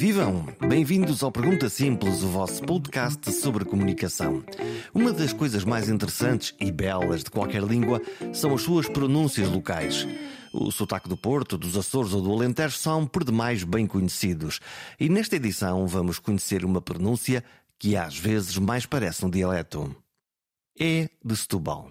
vivam! Bem-vindos ao Pergunta Simples, o vosso podcast sobre comunicação. Uma das coisas mais interessantes e belas de qualquer língua são as suas pronúncias locais. O sotaque do Porto, dos Açores ou do Alentejo são por demais bem conhecidos. E nesta edição vamos conhecer uma pronúncia que às vezes mais parece um dialeto. É de Setúbal.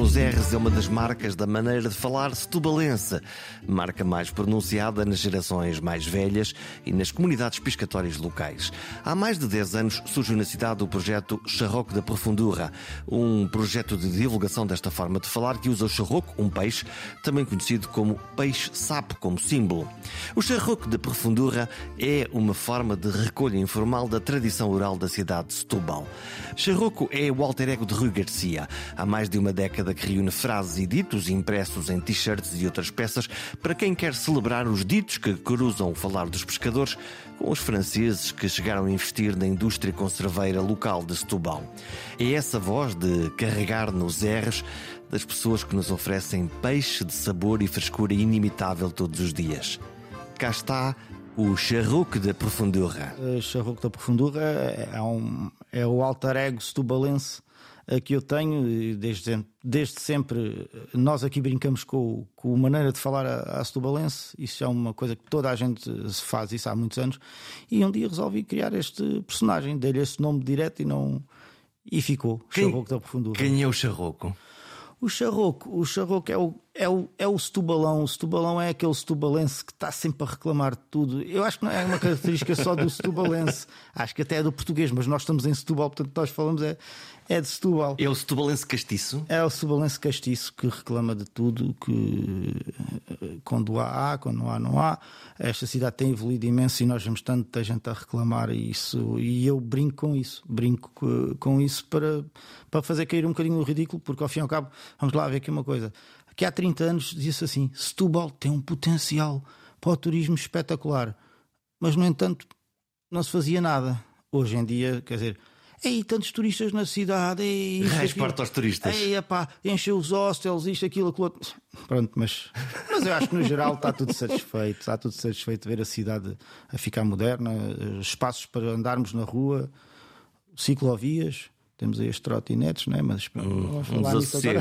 Nos R's é uma das marcas da maneira de falar setubalense, marca mais pronunciada nas gerações mais velhas e nas comunidades piscatórias locais. Há mais de 10 anos surgiu na cidade o projeto Charroco da Profundura, um projeto de divulgação desta forma de falar que usa o charroco, um peixe, também conhecido como peixe-sapo, como símbolo. O Charroco da Profundura é uma forma de recolha informal da tradição oral da cidade de Setúbal. Charroco é o alter ego de Rui Garcia. Há mais de uma década que reúne frases e ditos impressos em t-shirts e outras peças para quem quer celebrar os ditos que cruzam o falar dos pescadores com os franceses que chegaram a investir na indústria conserveira local de Setúbal. É essa voz de carregar nos R's das pessoas que nos oferecem peixe de sabor e frescura inimitável todos os dias. Cá está o charruque da profundura. O charruque da profundura é, um, é o alter ego setubalense que eu tenho desde, desde sempre. Nós aqui brincamos com, com a maneira de falar a, a setubalense, isso é uma coisa que toda a gente se faz isso há muitos anos. E um dia resolvi criar este personagem, dei-lhe esse nome direto e não. E ficou, Quem, Charroco da Profundura. Quem é o Charroco? O charroco, o charroco é o, é, o, é o setubalão. O setubalão é aquele setubalense que está sempre a reclamar de tudo. Eu acho que não é uma característica só do setubalense. Acho que até é do português, mas nós estamos em Setúbal, portanto nós falamos é, é de Setúbal. É o setubalense castiço? É o setubalense castiço que reclama de tudo, que quando há, há, quando não há, não há. Esta cidade tem evoluído imenso e nós vemos tanta gente a reclamar isso. E eu brinco com isso. Brinco com isso para, para fazer cair um bocadinho o ridículo, porque ao fim e ao cabo, vamos lá ver aqui uma coisa. Que há 30 anos disse assim: Setúbal tem um potencial para o turismo espetacular, mas no entanto não se fazia nada. Hoje em dia, quer dizer, Ei, tantos turistas na cidade. Ei, Resparta aos turistas. Ei, epá, enche os hostels, isto, aquilo, aquilo outro. Pronto, mas, mas eu acho que no geral está tudo satisfeito. Está tudo satisfeito de ver a cidade a ficar moderna, espaços para andarmos na rua, ciclovias. Temos aí as trotinetes, não é? Mas pronto, um, um desassossego.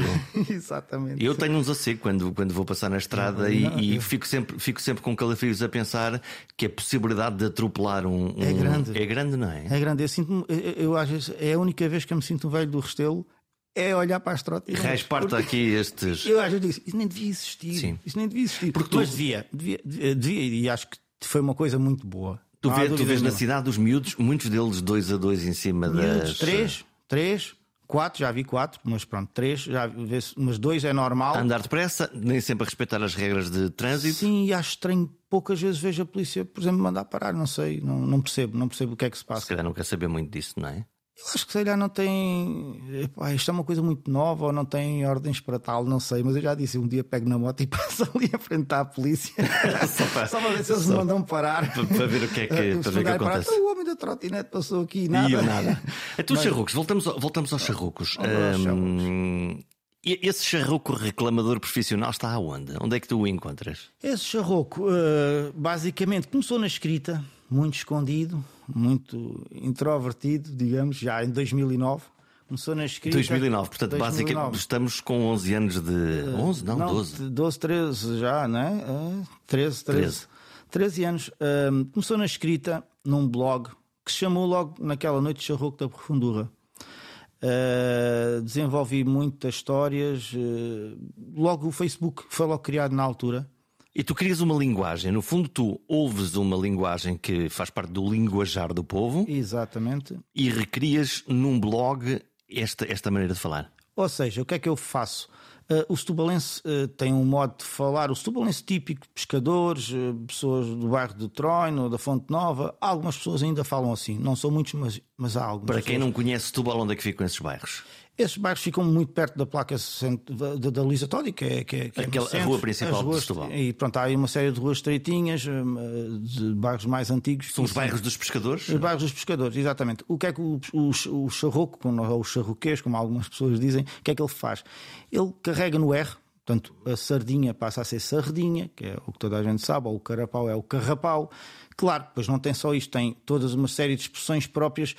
Exatamente. Eu tenho um desassossego quando, quando vou passar na estrada não, e, não, e fico, sempre, fico sempre com calafrios a pensar que a possibilidade de atropelar um, um. É grande. É grande, não é? É grande. Eu sinto eu, eu, às vezes, é a única vez que eu me sinto um velho do Restelo é olhar para as trotinetes. Resparta aqui estes. Eu às vezes digo isso nem devia existir. Sim. Isso nem devia existir. Porque Mas tu... devia, devia, devia, e acho que foi uma coisa muito boa. Tu, vê, tu vês na cidade os miúdos, muitos deles dois a dois em cima miúdos, das. Três, três, quatro, já vi quatro, mas pronto, três, já vi, mas dois é normal. Andar depressa, nem sempre a respeitar as regras de trânsito. Sim, e acho estranho, poucas vezes vejo a polícia, por exemplo, mandar parar, não sei, não, não percebo, não percebo o que é que se passa. Se calhar não quer saber muito disso, não é? Eu acho que se calhar não tem. Epá, isto é uma coisa muito nova ou não tem ordens para tal, não sei, mas eu já disse: um dia pego na moto e passo ali a frente à polícia. só, para, só para ver se eles me mandam parar. Para, para, ver o que é que, para ver o que acontece. Parar, o homem da trotinete passou aqui e nada. E nada. Então, mas... charrucos, voltamos, voltamos aos charrucos. Um, esse charroco reclamador profissional está aonde? Onde é que tu o encontras? Esse charroco, uh, basicamente, começou na escrita, muito escondido, muito introvertido, digamos, já em 2009. Começou na escrita. 2009, portanto, 2009. basicamente estamos com 11 anos de. 11? Não, não 12. 12, 13 já, não é? Uh, 13, 13. 13, 13 anos. Uh, começou na escrita, num blog, que se chamou logo naquela noite Charroco da Profundura. Uh, desenvolvi muitas histórias. Logo o Facebook foi logo criado na altura. E tu crias uma linguagem, no fundo, tu ouves uma linguagem que faz parte do linguajar do povo. Exatamente. E recrias num blog esta, esta maneira de falar. Ou seja, o que é que eu faço? Uh, o setubalense uh, tem um modo de falar, o setubalense típico de pescadores, uh, pessoas do bairro de Troino, da Fonte Nova, algumas pessoas ainda falam assim, não são muitos, mas, mas há algumas. Para quem pessoas. não conhece Setúbal, onde é que ficam esses bairros? Esses bairros ficam muito perto da placa da, Luísa Todi, que é, que é, que é Aquela, a rua principal ruas, de Setúbal. E pronto, há aí uma série de ruas estreitinhas, hum, de bairros mais antigos. São os bairros dos pescadores? Os bairros dos pescadores, exatamente. O que é que o, o, o charroco, ou o charroquês, como algumas pessoas dizem, o que é que ele faz? Ele carrega no R, Portanto, a sardinha passa a ser sardinha, que é o que toda a gente sabe, ou o carapau é o carrapau. Claro, pois não tem só isto, tem toda uma série de expressões próprias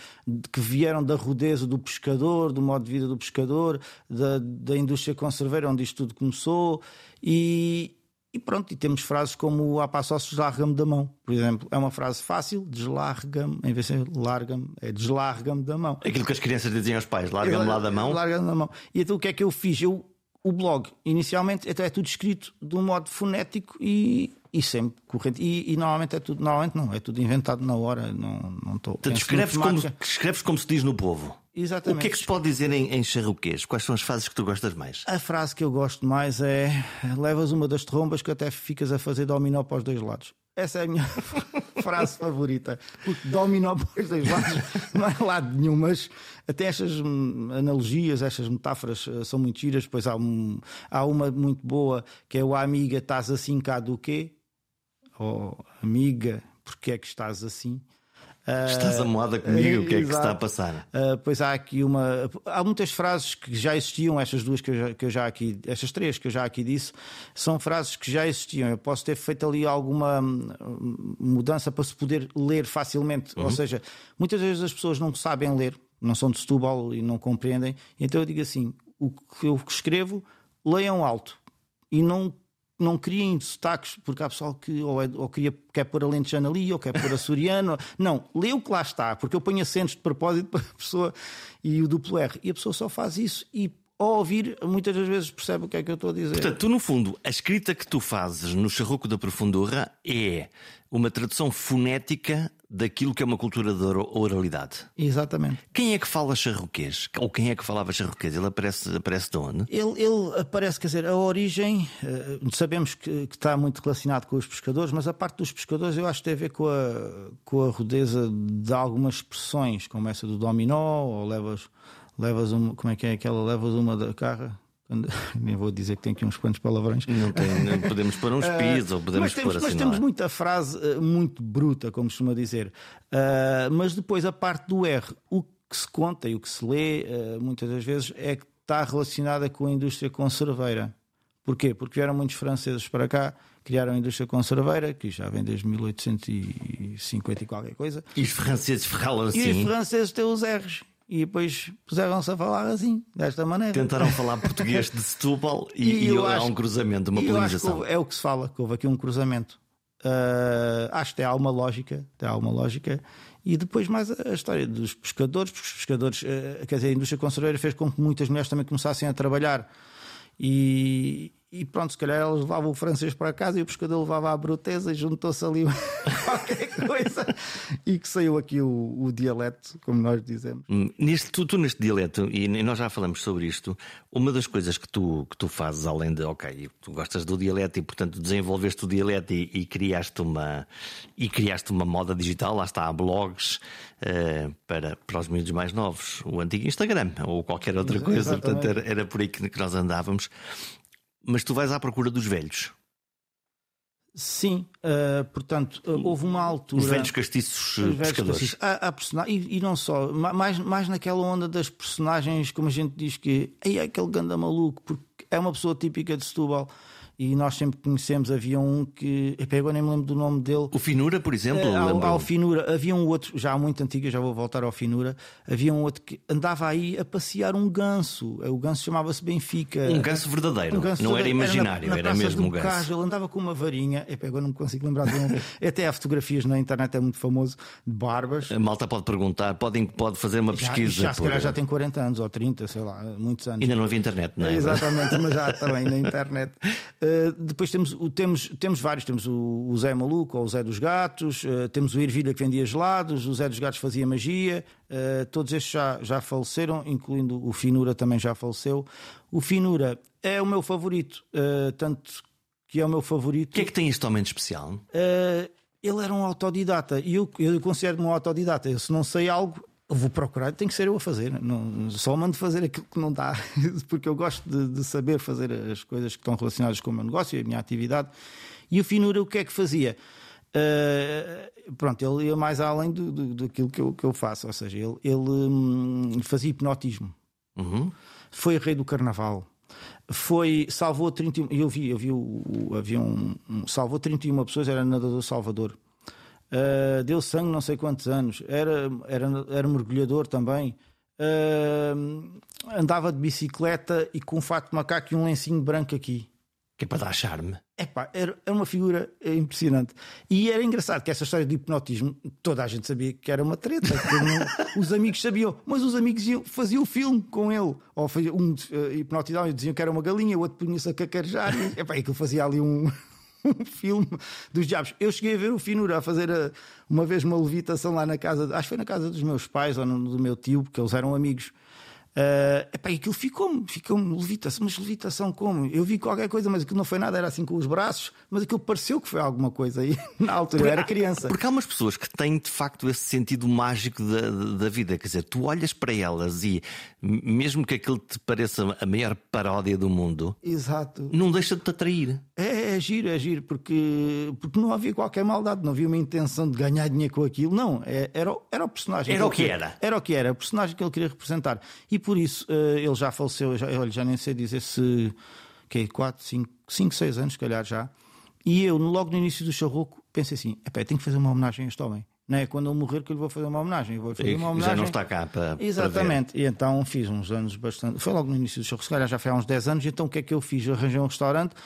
que vieram da rudeza do pescador, do modo de vida do pescador, da, da indústria conserveira, onde isto tudo começou. E, e pronto, e temos frases como a passos deslarga-me da mão, por exemplo. É uma frase fácil, deslarga-me, em vez de larga-me, é deslarga-me da mão. Aquilo que as crianças diziam aos pais, larga-me lá da mão. Larga-me da mão. E então o que é que eu fiz? Eu o blog, inicialmente, até é tudo escrito de um modo fonético e, e sempre corrente. E, e, normalmente é tudo, normalmente não, é tudo inventado na hora. Não, não estou. Então, escreves como, escreves como se diz no povo. Exatamente. O que é que se pode dizer em, em charruquês? Quais são as frases que tu gostas mais? A frase que eu gosto mais é: levas uma das trombas que até ficas a fazer dominó para os dois lados. Essa é a minha frase favorita. Porque dominó para os dois não é lado nenhum, mas até estas hum, analogias, estas metáforas eh, são muito giras. Depois há, um, há uma muito boa que é o amiga, estás assim cá do quê? Ou oh, amiga, porque é que estás assim? Estás amoada comigo, uh, o que é que está a passar? Uh, pois há aqui uma. Há muitas frases que já existiam, estas duas que eu, já, que eu já aqui, estas três que eu já aqui disse, são frases que já existiam. Eu posso ter feito ali alguma hum, mudança para se poder ler facilmente. Uhum. Ou seja, muitas vezes as pessoas não sabem ler, não são de Setúbal e não compreendem. Então eu digo assim: o que eu escrevo, leiam alto e não não criem sotaques, porque há pessoal que ou, é, ou queria, quer pôr alentejano ali, ou quer pôr açoriano. não, lê o que lá está, porque eu ponho acentos de propósito para a pessoa e o duplo R. E a pessoa só faz isso e ao ouvir, muitas das vezes percebe o que é que eu estou a dizer. Portanto, tu, no fundo, a escrita que tu fazes no Charroco da Profundura é uma tradução fonética daquilo que é uma cultura de oralidade. Exatamente. Quem é que fala charroquês? Ou quem é que falava charroquês? Ele aparece, aparece de onde? Ele, ele aparece, quer dizer, a origem, uh, sabemos que, que, está muito relacionado com os pescadores, mas a parte dos pescadores eu acho que tem a ver com a, com a rudeza de algumas expressões, como essa do dominó, ou levas levas uma, como é que é aquela, levas uma da carra. Nem vou dizer que tem aqui uns quantos palavrões. Não tem, não podemos pôr uns pis ou podemos mas temos, pôr assim. Mas temos é? muita frase uh, muito bruta, como costuma dizer. Uh, mas depois a parte do R, o que se conta e o que se lê, uh, muitas das vezes, é que está relacionada com a indústria conserveira. Porquê? Porque vieram muitos franceses para cá, criaram a indústria conserveira, que já vem desde 1850 e qualquer coisa. E os franceses falam assim. E os franceses têm os R's e depois puseram-se a falar assim, desta maneira. Tentaram falar português de Setúbal e, e, e há um cruzamento, uma polinização. é o que se fala, que houve aqui um cruzamento. Uh, acho que tem alguma lógica, tem alguma lógica. E depois mais a, história dos pescadores, porque os pescadores, uh, quer dizer, a indústria conserveira fez com que muitas mulheres também começassem a trabalhar e, e pronto, se calhar elas levavam o francês para casa e o pescador levava a bruteza e juntou-se ali qualquer coisa. E que saiu aqui o, o dialeto, como nós dizemos. Hum, neste, tu, tu, neste dialeto, e nós já falamos sobre isto, uma das coisas que tu, que tu fazes, além de, ok, tu gostas do dialeto e portanto desenvolveste o dialeto e, e criaste uma e criaste uma moda digital, lá está, há blogs uh, para, para os miúdos mais novos, o antigo Instagram ou qualquer outra coisa, portanto era, era por aí que nós andávamos mas tu vais à procura dos velhos. Sim, uh, portanto, uh, houve uma altura. Os velhos castiços os pescadores. Castiços. Há, há person... e, e, não só, mais, mais naquela onda das personagens, como a gente diz que é aquele ganda maluco, porque é uma pessoa típica de Setúbal e nós sempre conhecemos. Havia um que. Epá, agora nem me lembro do nome dele. O Finura, por exemplo? Uh, ao, ao, Finura. Havia um outro, já muito antigo, já vou voltar ao Finura. Havia um outro que andava aí a passear um ganso. O ganso chamava-se Benfica. Um ganso verdadeiro. Um ganso não verdadeiro. era imaginário, era, na, na era mesmo um ganso. Cage, ele andava com uma varinha. Epá, agora não me consigo lembrar do nome. Até há fotografias na internet, é muito famoso, de barbas. A malta pode perguntar, pode, pode fazer uma pesquisa. Já, já se calhar já tem 40 anos ou 30, sei lá, muitos anos. Ainda não havia internet, não é? Exatamente, mas já também na internet. Uh, depois temos temos, temos, vários. Temos o, o Zé Maluco ou o Zé dos Gatos, uh, temos o Ervilha que vendia gelados, o Zé dos Gatos fazia magia. Uh, todos estes já, já faleceram, incluindo o Finura também já faleceu. O Finura é o meu favorito, tanto que é o meu favorito. O que é que tem este homem de especial? ele era um autodidata e eu, eu considero-me um autodidata. Eu, se não sei algo, vou procurar, tem que ser eu a fazer. Não, só mando fazer aquilo que não dá, porque eu gosto de, de, saber fazer as coisas que estão relacionadas com o meu negócio e a minha atividade. E o Finura, o que é que fazia? Uh, pronto, ele ia mais além do, do, daquilo que eu, que eu faço, ou seja, ele, ele hum, fazia hipnotismo, uhum. foi rei do carnaval, foi, salvou 31, eu vi, eu vi o, o havia um, um, salvou 31 pessoas, era nadador Salvador. Uh, deu sangue não sei quantos anos, era, era, era mergulhador também, uh, andava de bicicleta e com um fato de macaco e um lencinho branco aqui. Que é para dar charme. Epá, era, era uma figura impressionante. E era engraçado que essa história de hipnotismo, toda a gente sabia que era uma treta. Não, os amigos sabiam, mas os amigos iam, faziam o filme com ele. Ou um uh, hipnotizava e diziam que era uma galinha, o outro punha-se a cacarejar. E, epá, aquilo fazia ali um, um filme dos diabos. Eu cheguei a ver o Finura a fazer a, uma vez uma levitação lá na casa, acho que foi na casa dos meus pais ou no, do meu tio, porque eles eram amigos. Uh, epá, aquilo ficou-me, ficou-me levitação, mas levitação como? Eu vi qualquer coisa, mas aquilo não foi nada, era assim com os braços, mas aquilo pareceu que foi alguma coisa aí na altura, porque, eu era criança. Porque há umas pessoas que têm de facto esse sentido mágico da, da vida, quer dizer, tu olhas para elas e mesmo que aquilo te pareça a maior paródia do mundo, Exato. não deixa de te atrair. É giro, é giro, porque, porque não havia qualquer maldade, não havia uma intenção de ganhar dinheiro com aquilo, não, é, era, era o personagem. Era o que era. Era o que era, o personagem que ele queria representar. E por isso uh, ele já faleceu, já, olha, já nem sei dizer se que 4, 5, 5, 6 anos, se calhar já. E eu, logo no início do charroco, pensei assim: tenho que fazer uma homenagem a este homem. Não é quando eu morrer que eu lhe vou fazer uma homenagem. Eu vou fazer uma homenagem. Já não está cá para. Exatamente. Para e então fiz uns anos bastante. Foi logo no início do charroco, se calhar já foi há uns 10 anos. Então o que é que eu fiz? Eu arranjei um restaurante,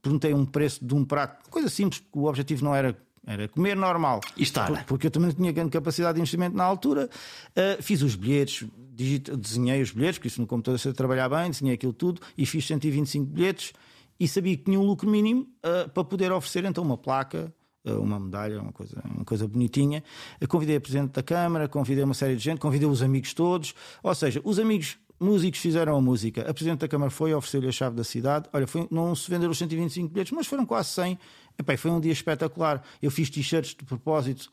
perguntei um preço de um prato, coisa simples, porque o objetivo não era era comer normal. E estar. Porque eu também não tinha grande capacidade de investimento na altura. Uh, fiz os bilhetes, desenhei os bilhetes, porque isso no computador sei trabalhar bem, desenhei aquilo tudo e fiz 125 bilhetes e sabia que tinha um lucro mínimo uh, para poder oferecer então uma placa, uma medalha, uma coisa, uma coisa bonitinha. Eu convidei a Presidente da Câmara, convidei uma série de gente, convidei os amigos todos, ou seja, os amigos músicos fizeram a música. A Presidente da Câmara foi oferecer-lhe a chave da cidade. Olha, foi, não se venderam os 125 bilhetes, mas foram quase 100. Epá, foi um dia espetacular. Eu fiz t-shirts de propósito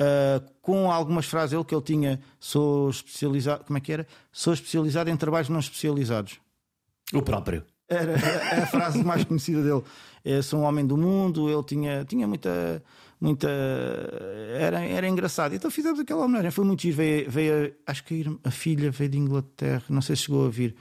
uh, com algumas frases ele que ele tinha. Sou especializado. Como é que era? Sou especializado em trabalhos não especializados. O próprio. Era, era a frase mais conhecida dele. Eu sou um homem do mundo. Ele tinha, tinha muita. muita era, era engraçado. Então fizemos aquela homenagem. Foi muito giro. Veio, veio acho que a filha veio de Inglaterra. Não sei se chegou a vir,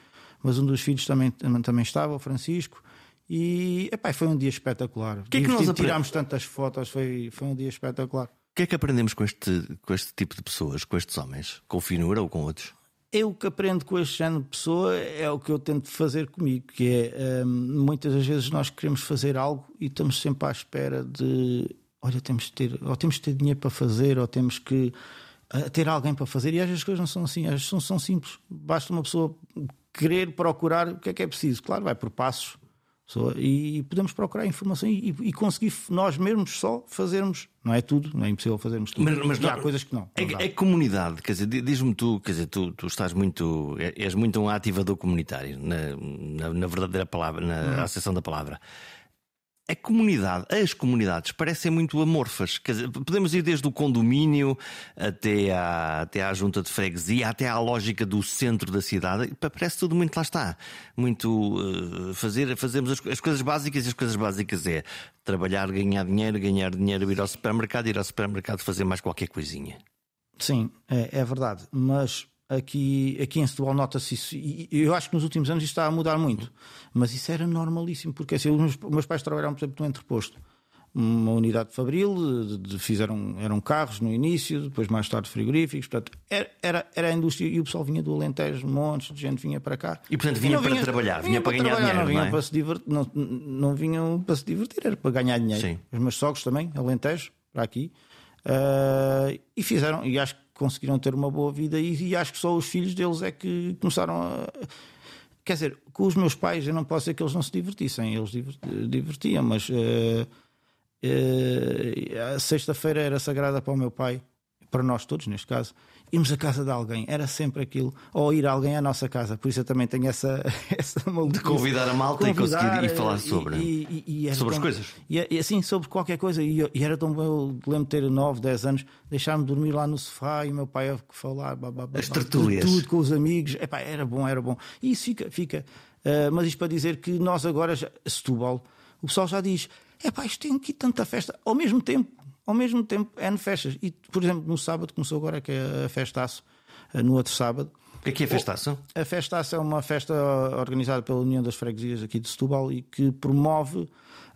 mas um dos filhos também, também estava, o Francisco. E epá, foi um dia espetacular. Que é que nós tirámos tantas fotos, foi, foi um dia espetacular. O que é que aprendemos com este, com este tipo de pessoas, com estes homens? Com o Finura ou com outros? Eu que aprendo com este género de pessoa é o que eu tento fazer comigo, que é hum, muitas das vezes nós queremos fazer algo e estamos sempre à espera de olha, temos de ter, ou temos de ter dinheiro para fazer, ou temos que uh, ter alguém para fazer, e às vezes as coisas não são assim, às vezes são, são simples. Basta uma pessoa querer procurar o que é que é preciso. Claro, vai por passos e podemos procurar informação e, e, conseguir nós mesmos só fazermos. Não é tudo, não é impossível fazermos tudo. Mas, mas não, há coisas que não. É, é, comunidade, quer dizer, diz-me tu, quer dizer, tu, tu estás muito. É, és muito um ativador comunitário, na, na, na verdadeira palavra, na uhum. acessão da palavra a comunidade, as comunidades parecem muito amorfas. Dizer, podemos ir desde o condomínio até à, até à junta de freguesia, até à lógica do centro da cidade. Parece tudo muito lá está. Muito uh, fazer, fazemos as, as, coisas básicas e as coisas básicas é trabalhar, ganhar dinheiro, ganhar dinheiro, ir ao supermercado, ir ao supermercado fazer mais qualquer coisinha. Sim, é, é verdade. Mas aqui, aqui em Setúbal nota-se isso. E eu acho que nos últimos anos isto está a mudar muito. Mas isso era normalíssimo, porque assim, os meus pais trabalharam, por exemplo, no entreposto. Uma unidade de fabril, de, de, fizeram, eram carros no início, depois mais tarde frigoríficos. Portanto, era, era, era a indústria e o pessoal vinha do Alentejo, montes de gente vinha para cá. E portanto vinha, para trabalhar, vinha, vinha para, ganhar dinheiro. Não vinham é? para se divertir, não, não vinham para se divertir, era para ganhar dinheiro. Sim. Os meus sogros também, Alentejo, para aqui. Uh, e fizeram, e acho que conseguiram ter uma boa vida e, e, acho que só os filhos deles é que começaram a. Quer dizer, com os meus pais eu não posso dizer que eles não se divertissem, eles divertiam, mas uh, uh, a sexta-feira era sagrada para o meu pai. para nós todos, neste caso, irmos à casa de alguém, era sempre aquilo, ou ir a alguém à nossa casa, por isso eu também tenho essa, essa De convidar a malta convidar, e conseguir ir falar sobre, e, e, sobre tão, as coisas. E, assim, sobre qualquer coisa, e, era tão bom, eu lembro de ter 9, 10 anos, deixar-me dormir lá no sofá e o meu pai a falar, blá, as tertúlias. tudo com os amigos, Epá, era bom, era bom. E isso fica, fica. Uh, mas isto para dizer que nós agora, já, Setúbal, o pessoal já diz: é pá, isto tem aqui tanta festa. Ao mesmo tempo, ao mesmo tempo, é no festas. E, por exemplo, no sábado começou agora, que é a festaço, eh, no outro sábado. O que é que é a festaço? A festaço é uma festa organizada pela União das Freguesias aqui de Setúbal e que promove,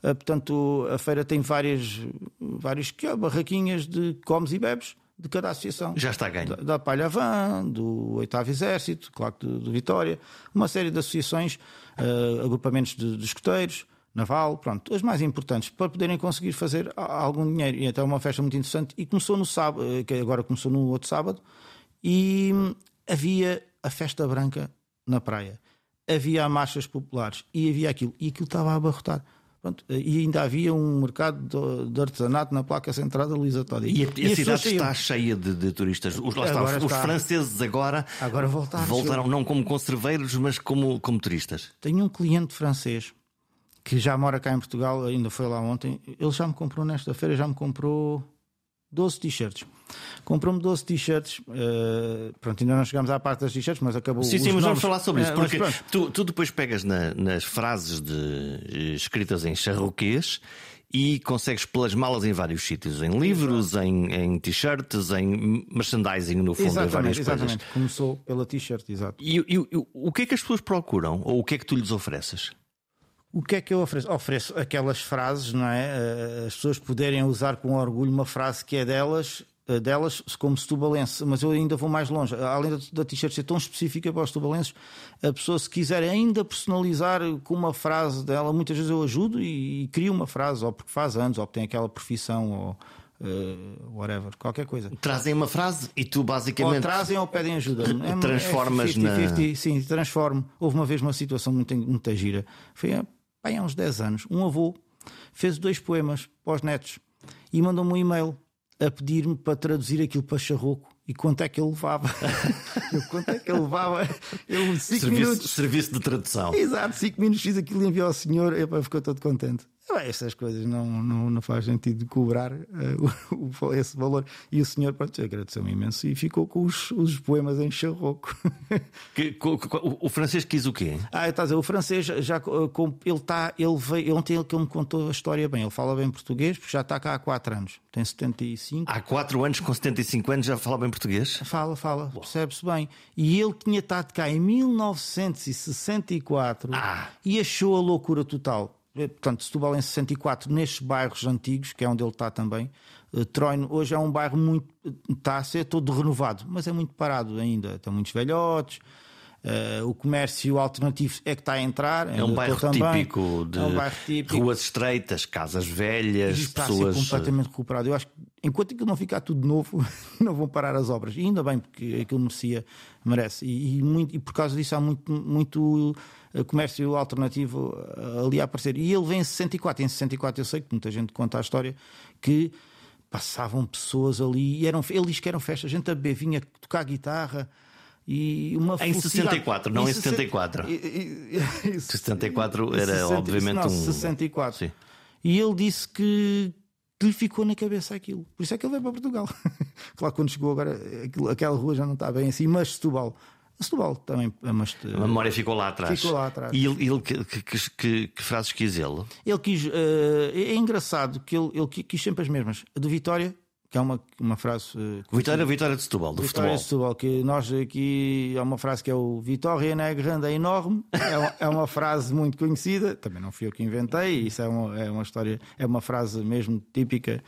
eh, portanto, a feira tem várias, várias barraquinhas de comes e bebes de cada associação. Já está ganho. Da, da Palha Van, do Oitavo Exército, claro que do, Vitória, uma série de associações, uh, agrupamentos de, de escuteiros, naval, pronto, as mais importantes, para poderem conseguir fazer algum dinheiro. E então é uma festa muito interessante. E começou no sábado, eh, que agora começou no outro sábado, e hum, havia a festa branca na praia, havia marchas populares e havia aquilo, e aquilo estava a abarrotar. Pronto, eh, e ainda havia um mercado de, artesanato na placa central da Luísa Todi. E a, e a cidade está cheia de, de turistas. Os, está, os está. franceses agora, agora voltaram, voltaram não como conserveiros, mas como, como turistas. Tenho um cliente francês que já mora cá em Portugal, ainda foi lá ontem, ele já me comprou nesta feira, já me comprou 12 t-shirts. Comprou-me 12 t-shirts. Uh, pronto, ainda não chegámos à parte das t-shirts, mas acabou. Sim, sim, mas nomes. vamos falar sobre isso, uh, porque tu, tu, depois pegas na, nas frases de, eh, escritas em charroquês e consegues plasmá-las em vários sítios, em livros, em, em t-shirts, em merchandising, no fundo, exatamente, em várias exatamente. coisas. Começou pela t-shirt, exato. E, e, e o que é que as pessoas procuram? Ou o que é que tu lhes ofereces? O que é que eu ofereço? Ofereço aquelas frases, não é? Eh, as pessoas poderem usar com orgulho uma frase que é delas, eh, delas como setubalense, mas eu ainda vou mais longe. Além da t-shirt ser tão específica para os setubalenses, a pessoa, se quiser ainda personalizar com uma frase dela, muitas vezes eu ajudo e, e crio uma frase, ou porque faz anos, ou porque tem aquela profissão, ou. Uh, whatever, qualquer coisa. Trazem uma frase e tu basicamente. Ou trazem ou pedem ajuda. É, Transformas é 50, na. 50, sim, transformo. Houve uma vez uma situação muito, muito gira. Foi bem, há uns 10 anos, um avô fez dois poemas para os netos e mandou-me um e-mail a pedir-me para traduzir aquilo para charroco e quanto é que ele levava. eu, quanto é que ele levava? Eu, cinco serviço, minutos. serviço de tradução. Exato, 5 minutos fiz aquilo e enviou ao senhor e ficou todo contente. Bem, essas coisas não, não, não faz sentido cobrar uh, o, esse valor. E o senhor pronto, agradeceu-me imenso e ficou com os, os poemas em charroco. Que, o, o, francês quis o quê? Ah, está a dizer, o francês já com, ele está, ele veio, ontem ele que me contou a história bem, ele fala bem português, porque já está cá há 4 anos, tem 75. Há 4 anos, com 75 anos, já fala bem português? Fala, fala, percebe-se bem. E ele tinha estado cá em 1964 ah. e achou a loucura total eh, portanto, Setúbal em 64, nestes bairros antigos, que é onde ele está também, uh, Troino hoje é um bairro muito. está a ser todo renovado, mas é muito parado ainda. Tem muitos velhotes. Uh, o comércio alternativo é que está a entrar. É um bairro típico de é um bairro típico. ruas estreitas, casas velhas, e está pessoas. A ser completamente recuperado. Eu acho que enquanto aquilo não ficar tudo novo, não vão parar as obras. E ainda bem, porque aquilo merecia, merece. E, e, muito, e por causa disso há muito, muito comércio alternativo eh, ali a aparecer. E ele vem em 64. Em 64 eu sei que muita gente conta a história que passavam pessoas ali e eram, ele diz que eram festas, a gente a beber, vinha tocar guitarra e uma Em 64, não em 74. E, e, e, 74 era 60, obviamente não, um. 64. Sim. E ele disse que, que lhe ficou na cabeça aquilo. Por isso é que ele veio para Portugal. claro, quando chegou agora, aquilo, aquela rua já não está bem assim, mas Setúbal Setúbal também. Mas, a memória ficou lá atrás. Ficou lá atrás. E ele, ele que, que, que, que, frases quis ele? Ele quis. Uh, é engraçado que ele, ele quis sempre as mesmas. A do Vitória, que é uma, uma frase. Uh, Vitória, Vitória de Setúbal, do Vitória futebol. de Setúbal, que nós aqui. É uma frase que é o Vitória não é grande, é enorme. É uma, é uma frase muito conhecida. Também não fui eu que inventei. Isso é uma, é uma história. É uma frase mesmo típica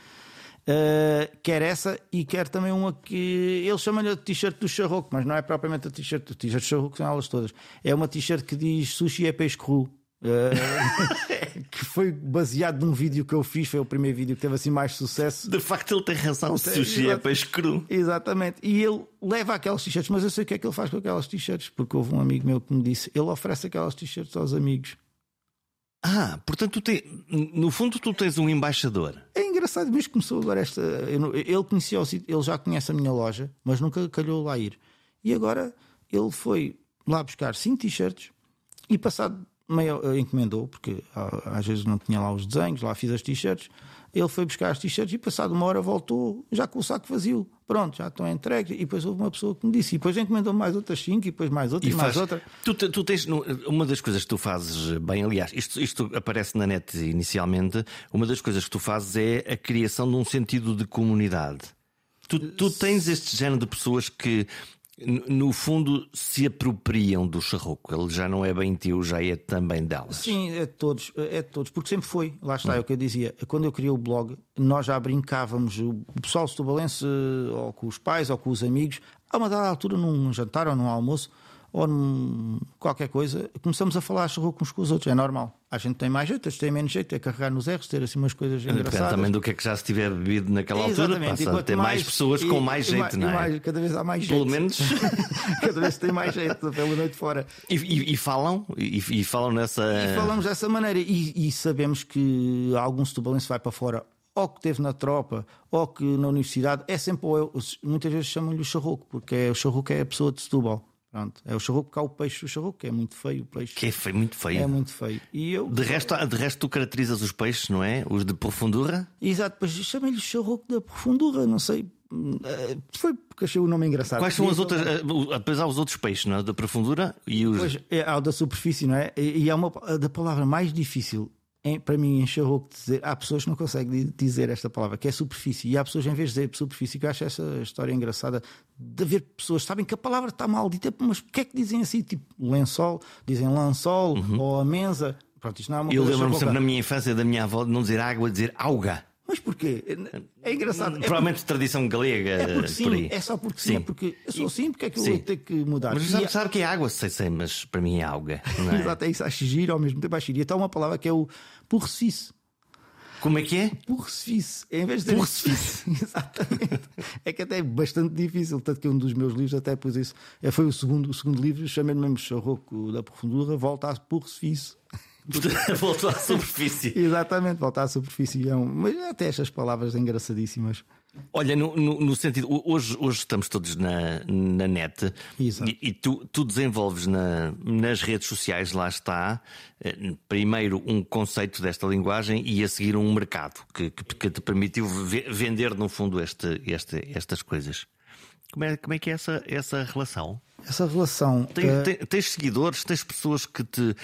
Uh, quer essa e quer também uma que ele chama-lhe a t-shirt do charroco, mas não é propriamente a t-shirt. O t-shirt do charroco são elas todas. É uma t-shirt que diz sushi é peixe cru. Uh, que foi baseado num vídeo que eu fiz, foi o primeiro vídeo que teve assim mais sucesso. De facto, ele tem razão, sushi é peixe cru. Exatamente, e ele leva aquelas t-shirts, mas eu sei o que é que ele faz com aquelas t-shirts, porque houve um amigo meu que me disse: ele oferece aquelas t-shirts aos amigos. Ah, portanto, tu tem, no fundo, tu tens um embaixador. É engraçado, mesmo começou agora esta. Ele conhecia o sítio, ele já conhece a minha loja, mas nunca calhou lá ir. E agora ele foi lá buscar cinco t-shirts e passado meio encomendou, porque às vezes não tinha lá os desenhos, lá fiz as t-shirts. Ele foi buscar as t-shirts e, passado uma hora, voltou já com o saco vazio. Pronto, já estão entregues. E depois houve uma pessoa que me disse. E depois encomendou mais outras cinco, e depois mais outra, e, e mais outra. Tu, tu, tens. Uma das coisas que tu fazes bem, aliás, isto, isto aparece na net inicialmente. Uma das coisas que tu fazes é a criação de um sentido de comunidade. Tu, tu tens este género de pessoas que no fundo, se apropriam do charroco. Ele já não é bem teu, já é também delas. Sim, é de todos, é de todos, porque sempre foi. Lá está, hum. é o que eu dizia. Quando eu criei o blog, nós já brincávamos, o pessoal setubalense, ou com os pais, ou com os amigos, a uma dada altura, num jantar ou num almoço, ou qualquer coisa, começamos a falar charroco uns com os outros. É normal. A gente tem mais jeito, a gente tem menos jeito, é carregar nos erros, ter assim umas coisas engraçadas. Depende também do que é que já se tiver bebido naquela altura, passa a ter mais, mais pessoas e, com mais jeito, não é? Mais, cada vez há mais jeito. Pelo menos. cada vez tem mais jeito, pela noite fora. E, e, e falam? E, e, falam nessa. E falamos dessa maneira. E, sabemos que algum setubalense vai para fora ou que teve na tropa, ou que na universidade, é sempre, ou eu, muitas vezes chamam-lhe o charroco, porque é, o charroco é a pessoa de Setúbal. Pronto, é o charroco que há o peixe do que é muito feio o peixe. Que é feio, muito feio. É muito feio. E eu... de, resto, de resto, tu caracterizas os peixes, não é? Os de profundura? Exato, pois chamei-lhe charroco da profundura, não sei. Eh, foi porque achei o nome engraçado. Quais são as outras, apesar eh, os outros peixes, não é? Da profundura e os. Pois, é, há o da superfície, não é? E há uma da palavra mais difícil para mim, encher o dizer. Há pessoas que não conseguem dizer esta palavra, que é superfície. E há pessoas, em vez de dizer superfície, que eu acho essa história engraçada de haver pessoas sabem que a palavra está mal dita, mas o que é que dizem assim? Tipo lençol, dizem lençol uhum. ou a mesa. Pronto, isto não é uma Eu lembro-me sempre na minha infância da minha avó de não dizer água, dizer auga. Mas porquê? É engraçado. Provavelmente é tradição galega. É porque sim, é só porque sim. sim. É porque eu sou assim, porque é que eu sim. vou ter que mudar? Mas sabe, sabe que é água? Sei, sei, mas para mim é água. É? Exato, é isso. Acho giro, ao mesmo tempo acho giro. E até uma palavra que é o porcice. Como é que é? Porcice. Em vez de Porcice. Exatamente. É que até é bastante difícil. Tanto que um dos meus livros até pus isso. É, foi o segundo, o segundo livro, chamei-me mesmo Charroco da Profundura, volta a porcice. voltou à superfície. Exatamente, voltar à superfície. É um... Mas até estas palavras engraçadíssimas. Olha, no, no, no, sentido, hoje, hoje estamos todos na, na net e, e, tu, tu desenvolves na, nas redes sociais, lá está, eh, primeiro um conceito desta linguagem e a seguir um mercado que, que, que te permitiu vender, no fundo, este, este, estas coisas. Como é, como é que é essa, essa relação? Essa relação. Tens, uh... tens seguidores, tens pessoas que te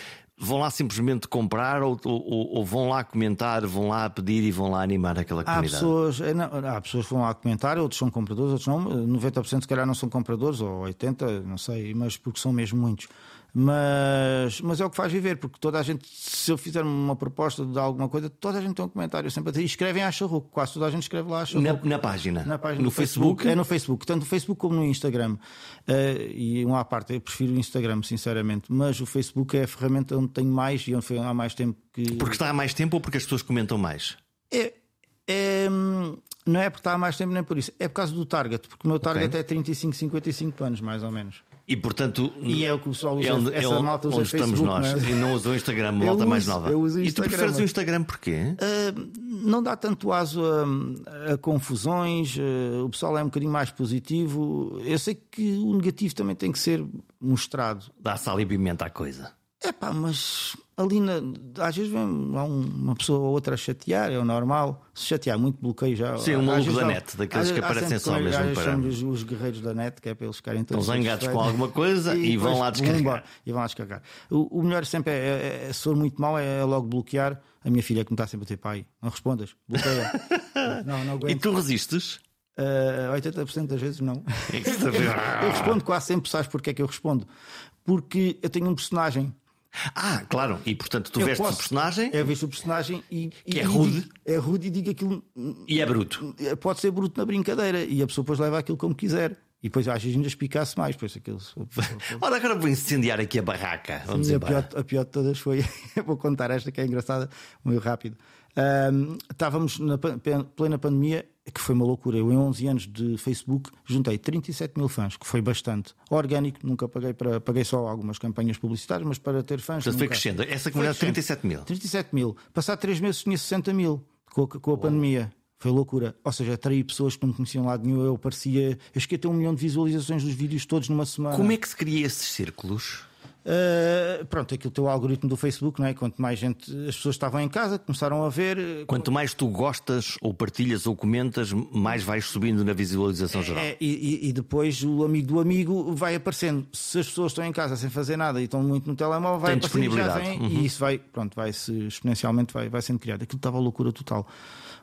vão lá simplesmente comprar ou, ou, ou, vão lá comentar, vão lá pedir e vão lá animar aquela comunidade? Há pessoas, é, não, há pessoas que vão lá comentar, outros são compradores, outros não. 90% se calhar não são compradores, ou 80%, não sei, mas porque são mesmo muitos. Mas, mas é o que faz viver, porque toda a gente, se eu fizer uma proposta de alguma coisa, toda a gente tem um comentário sempre a dizer, e escrevem a Charruco, quase toda a gente escreve lá a Na, na, página? Na página no Facebook? Facebook? É no Facebook, tanto no Facebook como no Instagram. Uh, e uma à parte, eu prefiro o Instagram, sinceramente, mas o Facebook é a ferramenta onde tenho mais e onde há mais tempo que. Porque está há mais tempo ou porque as pessoas comentam mais? É, é, não é porque está há mais tempo nem por isso, é por causa do target, porque o meu target okay. é 35, 55 anos, mais ou menos. E portanto, e é o que o pessoal usa. É onde, essa é malta usa onde estamos nós. É? E não usa o Instagram, malta mais nova. Eu uso e tu preferes o Instagram porquê? Uh, não dá tanto aso a, a confusões, uh, o pessoal é um bocadinho mais positivo. Eu sei que o negativo também tem que ser mostrado. Dá sal e pimenta à coisa. É pá, mas ali na, às vezes vem uma pessoa ou outra a chatear, é o normal. Se chatear muito, bloqueio já. Sim, um maluco da net, daqueles que aparecem só mesmo para. Somos os guerreiros da net, que é para eles ficarem todos. Estão zangados com alguma coisa e, e vão lá descarregar. e vão lá descarregar. O, o melhor sempre é, é, é, se for muito mal, é logo bloquear. A minha filha que me está sempre a ter pai, não respondas, bloqueia. não, não aguento. E tu resistes? Uh, 80% das vezes não. eu respondo quase sempre, sabes porque é que eu respondo? Porque eu tenho um personagem ah, claro, e portanto tu eu vestes posso, o personagem. Eu vejo o personagem e. Que e, é rude. é rude e digo aquilo. E é bruto. Pode ser bruto na brincadeira e a pessoa depois leva aquilo como quiser. E depois às vezes ainda espicasse mais. Pois aquilo... Olha, agora vou incendiar aqui a barraca. Vamos Sim, a, pior, a pior de todas foi. vou contar esta que é engraçada, muito rápido. Um, estávamos na plena pandemia, que foi uma loucura. Eu, em 11 anos de Facebook, juntei 37 mil fãs, que foi bastante. Orgânico, nunca paguei para. Paguei só algumas campanhas publicitárias, mas para ter fãs. Portanto, nunca... foi crescendo. Essa comunidade, 37 mil. 37 mil. Passado 3 meses tinha 60 mil com a, com a pandemia. Foi loucura. Ou seja, atraí pessoas que não conheciam lado nenhum. Eu parecia. Eu cheguei a ter um milhão de visualizações dos vídeos todos numa semana. Como é que se cria esses círculos? Uh, pronto, aquilo teu algoritmo do Facebook, não é? Quanto mais gente, as pessoas estavam em casa, começaram a ver. Eh, Quanto mais tu gostas, ou partilhas, ou comentas, mais vais subindo na visualização geral. É, e, e, depois o amigo do amigo vai aparecendo. Se as pessoas estão em casa sem fazer nada e estão muito no telemóvel, vai aparecendo já vem, uhum. e isso vai, pronto, vai se exponencialmente vai, vai sendo criado. Aquilo estava loucura total.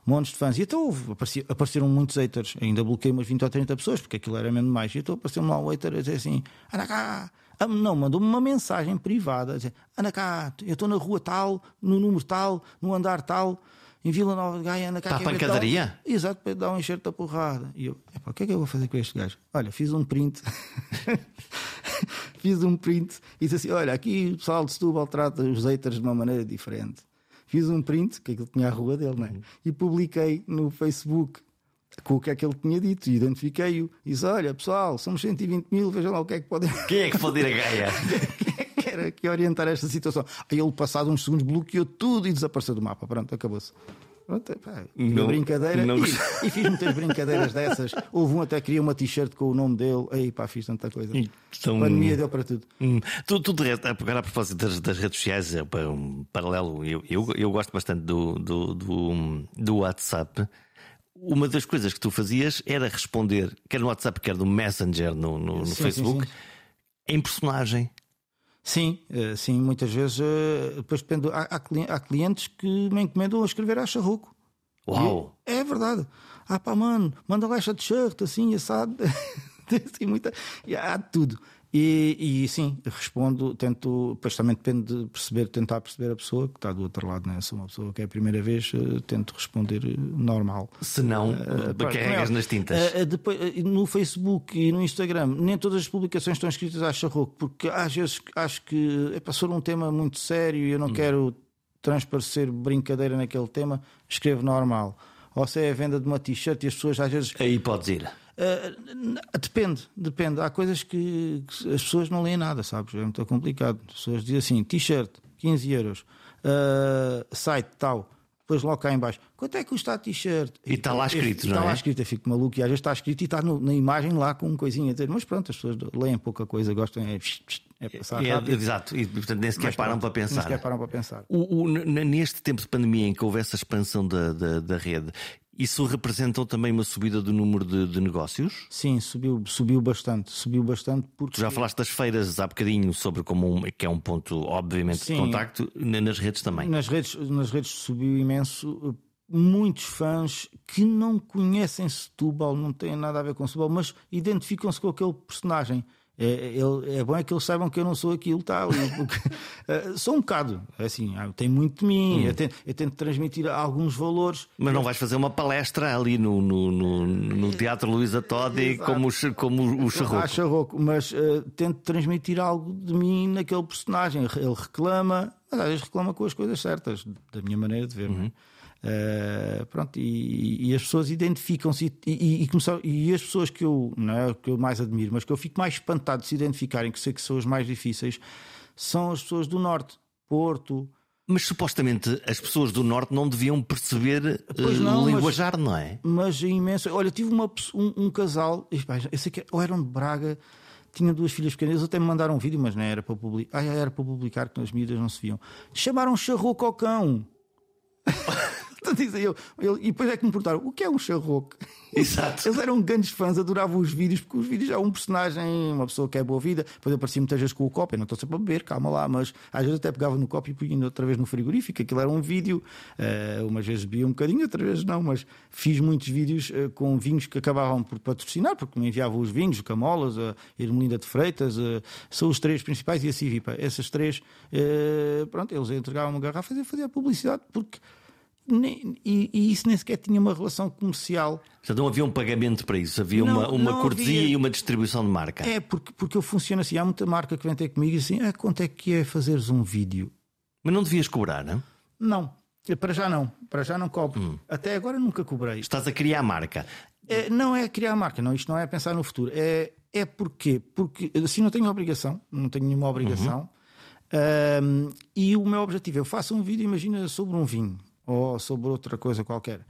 Montes de fãs. E então houve, apareceram muitos haters. Ainda bloqueei umas 20 ou 30 pessoas, porque aquilo era mesmo mais. E então apareceu-me lá um hater a dizer assim: anda cá não, mandou-me uma mensagem privada a dizer: Ana cá, eu estou na rua tal, no número tal, no andar tal, em Vila Nova de Gaia, Ana cá. Está a pancadaria? Um... Exato, para dar um enxerto da porrada. E eu, o que é que eu vou fazer com este gajo? Olha, fiz um print. fiz um print e disse assim: Olha, aqui o pessoal de Setúbal trata os haters de uma maneira diferente. Fiz um print, que aquilo tinha a rua dele, não é? E publiquei no Facebook com o que é que ele tinha dito, identifiquei-o e disse: Olha, pessoal, somos 120 mil, vejam lá o que é que podem. Quem é que pode ir a Gaia? Quem era que orientar esta situação? Aí ele, passado uns segundos, bloqueou tudo e desapareceu do mapa. Pronto, acabou-se. Pronto, pá, não, brincadeira não... e, e, fiz muitas brincadeiras dessas. Houve um até queria uma t-shirt com o nome dele. Aí pá, fiz tanta coisa. Então, a pandemia deu para tudo. Hum, tu, tu agora a propósito das, das redes sociais, é um paralelo. Eu, eu, eu gosto bastante do, do, do, do WhatsApp uma das coisas que tu fazias era responder, quer no WhatsApp, quer no Messenger, no, no, no sim, Facebook, sim, sim. em personagem. Sim, eh, sim, muitas vezes. Eh, depois depende. Há, há clientes que me encomendam a escrever a charruco. Uau! É verdade. Ah, pá, mano, manda lá esta t-shirt assim, assado. assim, muita... Há tudo. E, e sim, respondo, tento, depois também depende de perceber, tentar perceber a pessoa que está do outro lado, né? se uma pessoa que é a primeira vez, uh, tento responder eh, normal. Se não, uh, carregas nas tintas. Uh, depois, no Facebook e no Instagram, nem todas as publicações estão escritas a charroco, porque às vezes acho que é passou um tema muito sério e eu não hum. quero transparecer brincadeira naquele tema, escrevo normal. Ou se é a venda de uma t-shirt e as pessoas às vezes. Aí podes ir. Uh, depende, depende. Há coisas que, que, as pessoas não leem nada, sabes? É muito complicado. As pessoas dizem assim: t-shirt, 15 euros, uh, site tal. Depois logo cá em baixo, quanto é que custa a t-shirt? E está lá escrito, não está é? lá escrito, eu fico maluco e às vezes está escrito e está no, na imagem lá com uma coisinha a dizer, mas pronto, as pessoas leem pouca coisa, gostam, é, é passar é, rápido. Exato, e portanto nem sequer param para pensar. Nem sequer param para pensar. O, o, neste tempo de pandemia em que houve essa expansão da, da, da rede, isso representou também uma subida do número de, de, negócios? Sim, subiu, subiu bastante. Subiu bastante porque. Tu já falaste das feiras há bocadinho sobre como um, que é um ponto, obviamente, Sim, de contacto, nas redes também. Nas redes, nas redes subiu imenso. Muitos fãs que não conhecem Setúbal, não têm nada a ver com Setúbal, mas identificam-se com aquele personagem. É, ele, é bom é que eles saibam que eu não sou aquilo tal. uh, sou um bocado, é assim, ah, tem muito de mim, hum. eu, tento, eu, tento, transmitir alguns valores. Mas não vais fazer uma palestra ali no, no, no, no Teatro Luísa Todi como, como o Charroco. Ah, Charroco, mas uh, tento transmitir algo de mim naquele personagem. Ele reclama, mas às vezes reclama com as coisas certas, da minha maneira de ver. É? Uh, pronto, e, e, as pessoas identificam-se e, e, e, e, as pessoas que eu, não é, que eu mais admiro, mas que eu fico mais espantado de se identificarem, que sei que são as mais difíceis, são as pessoas do Norte, Porto. Mas supostamente as pessoas do Norte não deviam perceber uh, não, o linguajar, mas, não é? Mas é imenso. Olha, tive uma, um, um casal, eu sei que ou eram de Braga, tinham duas filhas pequenas, eles até me mandaram um vídeo, mas não era para publicar. Ah, era para publicar que as miúdas não se viam. Chamaram charroco ao cão. Eu, eu, e depois é que me perguntaram o que é um charroco. Exato. Eles eram grandes fãs, adoravam os vídeos, porque os vídeos é um personagem, uma pessoa que é boa vida. Depois eu aparecia muitas vezes com o copo, eu não estou sempre a beber, calma lá, mas às vezes até pegava no copo e punha outra vez no frigorífico. Aquilo era um vídeo, uh, umas vezes bebia um bocadinho, outras vezes não, mas fiz muitos vídeos uh, com vinhos que acabavam por patrocinar, porque me enviavam os vinhos, Camolas, a Ermelinda de Freitas, uh, são os três principais e a Civipa. Essas três, pronto, eles entregavam uma garrafa e faziam publicidade, porque nem, e, e, isso nem sequer tinha uma relação comercial. Portanto, não havia um pagamento para isso, havia não, uma, uma cortesia havia... e uma distribuição de marca. É, porque, porque eu funciono assim. Há muita marca que vem ter comigo e assim: ah, quanto é que é fazeres um vídeo? Mas não devias cobrar, não? Não, para já não, para já não cobro. Hum. Até agora nunca cobrei. Estás a criar marca. É, não é criar marca, não, isto não é pensar no futuro. É, é porque, porque assim não tenho obrigação, não tenho nenhuma obrigação. Uhum. Um, e o meu objetivo, eu faço um vídeo, imagina, sobre um vinho ou sobre outra coisa qualquer.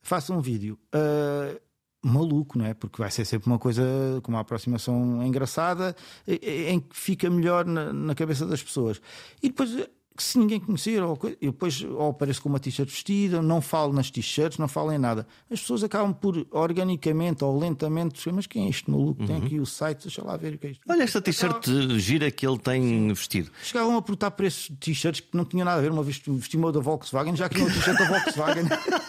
faça um vídeo. Uh, maluco, não é? Porque vai ser sempre uma coisa com uma aproximação engraçada em que fica melhor na, na cabeça das pessoas. E depois que se ninguém conhecer, ou, eu depois ou apareço com uma t-shirt vestida, não falo nas t-shirts, não falo em nada. As pessoas acabam por, organicamente ou lentamente, mas quem é este maluco? Uhum. Tem aqui o site, deixa lá ver o que é isto. Olha esta t-shirt gira que ele tem vestido. Chegavam a perguntar preços de t-shirts que não tinham nada a ver, uma vez vestimou da Volkswagen, já que não t-shirt da Volkswagen.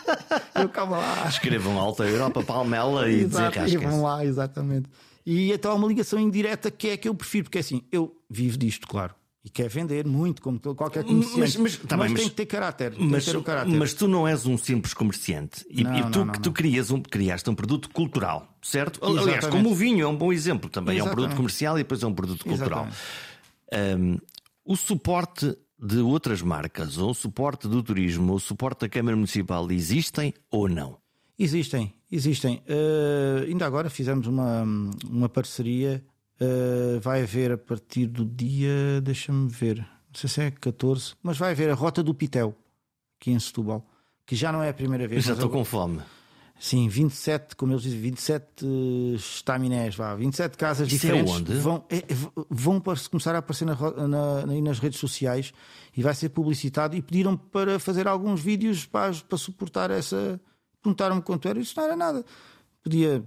eu calma lá. Escrevam Alta Europa, Palmela e desenrasquem. vão lá, exatamente. E então há uma ligação indireta que é que eu prefiro, porque é assim, eu vivo disto, claro e quer vender muito, como qualquer comerciante. Mas, mas, tá mas, bem, tem que ter caráter. Mas, ter caráter. mas tu não és um simples comerciante. E, não, e tu, não, não, tu crias um, criaste um produto cultural, certo? Exatamente. Aliás, como o vinho é um bom exemplo também. Exatamente. É um produto comercial e depois é um produto cultural. Um, o suporte de outras marcas, ou o suporte do turismo, ou o suporte da Câmara Municipal existem ou não? Existem, existem. Uh, ainda agora fizemos uma, uma parceria Uh, vai haver a partir do dia, deixa-me ver, não sei se é 14, mas vai haver a Rota do Pitel, aqui em Setúbal, que já não é a primeira vez. Eu já estou com fome. Sim, 27, como eles dizem, 27 estaminés, vá, 27 casas Isso é diferentes. É onde? Vão, é, vão começar a aparecer na, na, nas redes sociais e vai ser publicitado. E pediram para fazer alguns vídeos para, para suportar essa. Perguntaram-me quanto era, isso não era nada. Podia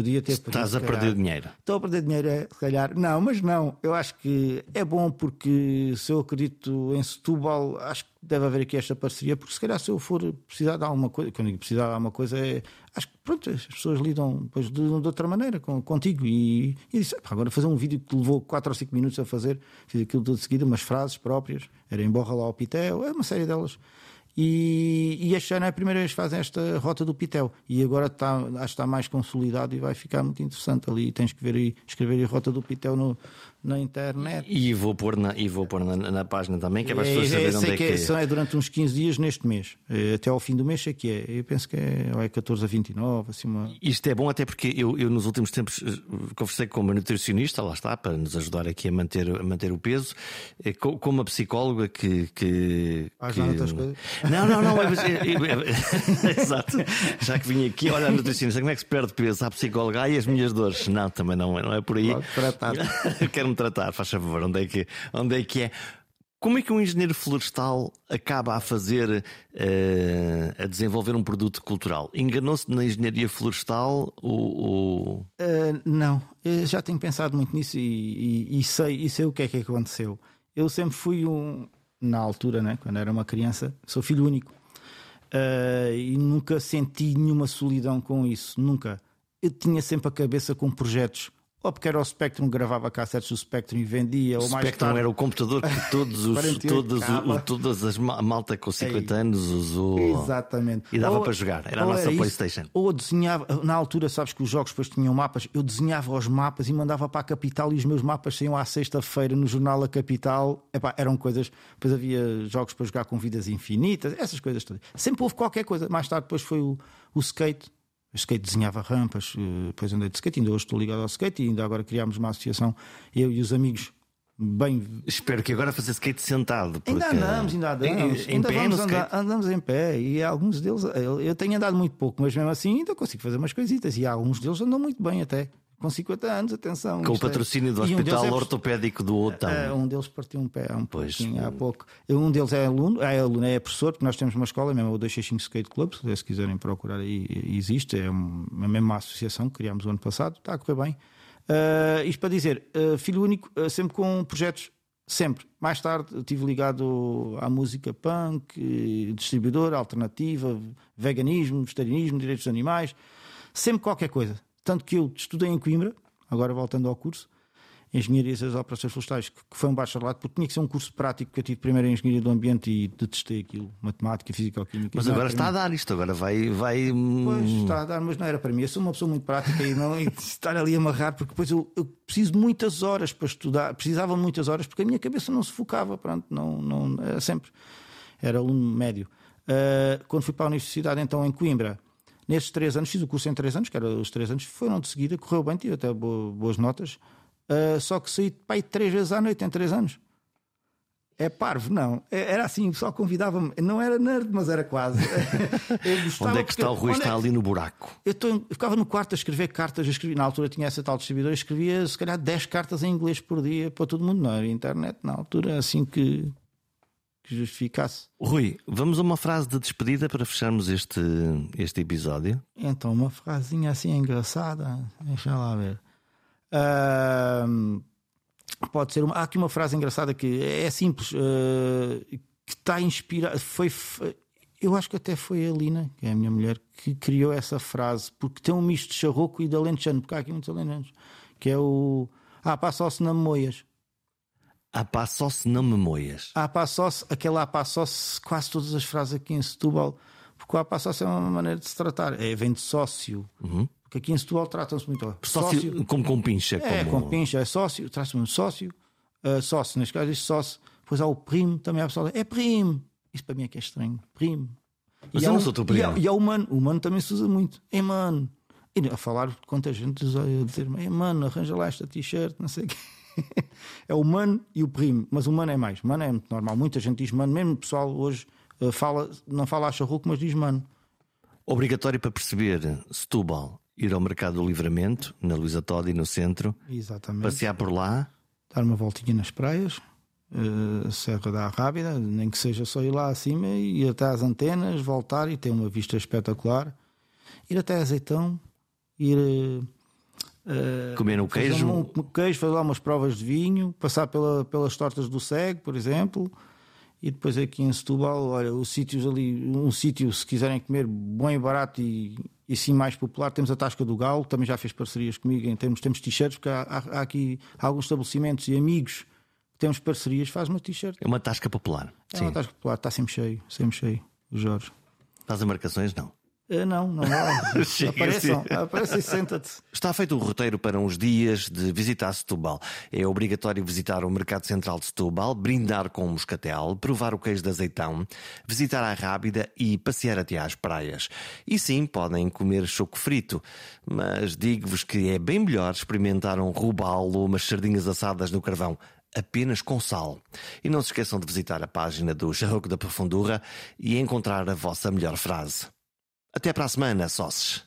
Podia ter Estás a perder dinheiro. Estou a perder dinheiro, é, se calhar. Não, mas não. Eu acho que é bom porque se eu acredito em Setúbal, acho que deve haver aqui esta parceria, porque se calhar se eu for precisar de alguma coisa, quando digo precisar de alguma coisa, é, acho que pronto, as pessoas lidam depois de, de outra maneira com, contigo. E, e disse, agora fazer um vídeo que levou 4 ou 5 minutos a fazer, fiz aquilo tudo de seguida, umas frases próprias, era em Borra lá ao Pitel, é uma série delas. E, e este ano é a primeira vez que fazem esta rota do Pitel. E agora está, acho que está mais consolidado e vai ficar muito interessante ali. Tens que ver aí, escrever a rota do Pitel no, na internet. E vou pôr na, e vou pôr na, na página também, que é para as pessoas é, saberem onde é que, é. é. É durante uns 15 dias neste mês. É, até ao fim do mês é que é. Eu penso que é, é 14 a 29. Assim uma... Isto é bom até porque eu, eu nos últimos tempos eh, conversei com uma nutricionista, lá está, para nos ajudar aqui a manter, a manter o peso, eh, com, com uma psicóloga que. que, ah, que... outras coisas? Não, não, não. Mas, exato. Já que vim aqui, olha a nutricionista, como é que se perde peso? A psicóloga e as minhas dores. Não, também não, não é por aí. Pode Quero me tratar, faz favor, onde é que, onde é, que é? Como é que um engenheiro florestal acaba a fazer, uh, a desenvolver um produto cultural? Enganou-se na engenharia florestal ou. Uh, não, eu já tenho pensado muito nisso e, e, e, sei, e sei o que é que aconteceu. Eu sempre fui um, na altura, né, quando era uma criança, sou filho único uh, e nunca senti nenhuma solidão com isso, nunca. Eu tinha sempre a cabeça com projetos ou porque era o Spectrum que gravava cassetes do Spectrum e vendia, o ou mais Spectrum tarde... era o computador que todos os, todos, o, todas as malta com 50 Ei, anos usou. Exatamente. E dava ou, para jogar, era a nossa era Playstation. Isso, ou desenhava, na altura, sabes que os jogos depois tinham mapas, eu desenhava os mapas e mandava para a capital e os meus mapas saíam à sexta-feira no jornal A Capital. Epá, eram coisas, depois havia jogos para jogar com vidas infinitas, essas coisas todas. Sempre houve qualquer coisa. Mais tarde depois foi o, o skate skate desenhava rampas, eh, depois andei de skate, ainda hoje estou ligado ao skate e ainda agora criámos uma associação, eu e os amigos. Bem... Espero que agora fazer skate sentado. Porque... Ainda andamos, ainda andamos. Em, ainda pé, andar, andamos em pé e alguns deles, eu tenho andado muito pouco, mas mesmo assim ainda consigo fazer umas coisitas e alguns deles andam muito bem até com 50 anos, atenção. Com o é- patrocínio do Hospital um é... Ortopédico do Otão. É, um deles partiu um pé há um pois, pouquinho, há pouco. Um deles é aluno, é aluno, é professor, porque nós temos uma escola, mesmo o 265 Skate Club, se quiserem procurar aí, existe, é uma, mesma associação que criámos o ano passado, está a correr bem. Uh, isto para dizer, uh, filho único, uh, sempre com projetos Sempre. Mais tarde estive ligado à música punk, distribuidor, alternativa, veganismo, vegetarianismo, direitos dos animais. Sempre qualquer coisa. Tanto que eu estudei em Coimbra, agora voltando ao curso, Engenharia das Operações Florestais, que foi um bacharelado, porque tinha que ser um curso prático, porque eu tive primeiro em Engenharia do Ambiente e detestei aquilo, Matemática, Física, Química. Mas agora está a dar isto, agora vai, vai. Hum, pois está a dar, mas não era para mim. Eu sou uma pessoa muito prática e não estar ali a amarrar, porque depois eu, eu, preciso de muitas horas para estudar, precisava de muitas horas, porque a minha cabeça não se focava, pronto, não, não, era sempre. Era aluno médio. Uh, quando fui para a universidade, então em Coimbra, Nesses três anos, fiz o curso em três anos, que eram os três anos, foram de seguida, correu bem, tive até boas notas. Uh, só que saí pai três vezes à noite em três anos. É parvo, não. É, era assim, o pessoal convidava-me. Não era nerd, mas era quase. onde é que está o Rui? Está é ali no buraco. Eu, estou, eu, ficava no quarto a escrever cartas. Eu escrevi, na altura tinha essa tal distribuidora. escrevia se calhar 10 cartas em inglês por dia para todo mundo. Não era internet na altura, assim que, que justificasse. Rui, vamos a uma frase de despedida para fecharmos este, este episódio. Então, uma frasinha assim engraçada. Deixa lá ver. Uh, pode ser uma, há aqui uma frase engraçada que é simples uh, que está inspirada foi eu acho que até foi a Lina que é a minha mulher que criou essa frase porque tem um misto de charroco e de alentejano porque há aqui muitos alentejanos que é o ah passa-se na moias ah passa-se na moias ah passa-se aquela ah passa-se quase todas as frases aqui em Setúbal porque o passa-se é uma maneira de se tratar é, vem de sócio uhum. Porque aqui em Setúbal tratam-se muito. Sócio, sócio, como com pincha. É, como... com pincha, é sócio, trata-se muito sócio, uh, sócio, neste caso, diz sócio. Depois há o primo, também há pessoa, é primo. Isso para mim é que é estranho, primo. Mas e eu não sou teu primo. E há, o mano, o mano também se usa muito. É mano. E a falar, quanta gente a dizer, é mano, arranja lá esta t-shirt, não sei o quê. é o mano e o primo, mas o mano é mais. Mano é muito normal. Muita gente diz mano, mesmo o pessoal hoje uh, fala, não fala a charruco, mas diz mano. Obrigatório para perceber Setúbal ir ao Mercado do Livramento, na Luísa Todi, no centro. Exatamente. Passear por lá. Dar uma voltinha nas praias, uh, Serra da Rábida, nem que seja só ir lá acima e ir até às antenas, voltar e ter uma vista espetacular. Ir até Azeitão, ir. Uh, Comer um queijo. Um, um queijo, fazer lá umas provas de vinho, passar pela, pelas tortas do Seg, por exemplo. E depois aqui em Setúbal, olha, os sítios ali, um sítio, se quiserem comer bom e barato e, e sim mais popular, temos a Tasca do Galo, também já fez parcerias comigo em termos, temos t-shirts, porque há, há, há, aqui alguns estabelecimentos e amigos que temos parcerias, faz uma t-shirt. É uma tasca popular. É sim. uma tasca popular, está sempre cheio, sempre cheio, o Jorge. Faz marcações, não? Eh, não, não vale. Apareçam, aparece e senta-te. Está feito o roteiro para uns dias de visitar Setúbal. É obrigatório visitar o Mercado Central de Setúbal, brindar com um moscatel, provar o queijo de azeitão, visitar a Rábida e passear até às praias. E sim, podem comer choco frito, mas digo-vos que é bem melhor experimentar um robalo ou umas sardinhas assadas no carvão apenas com sal. E não se esqueçam de visitar a página do Charroco da Profundura e encontrar a vossa melhor frase. Até para a semana, sócios.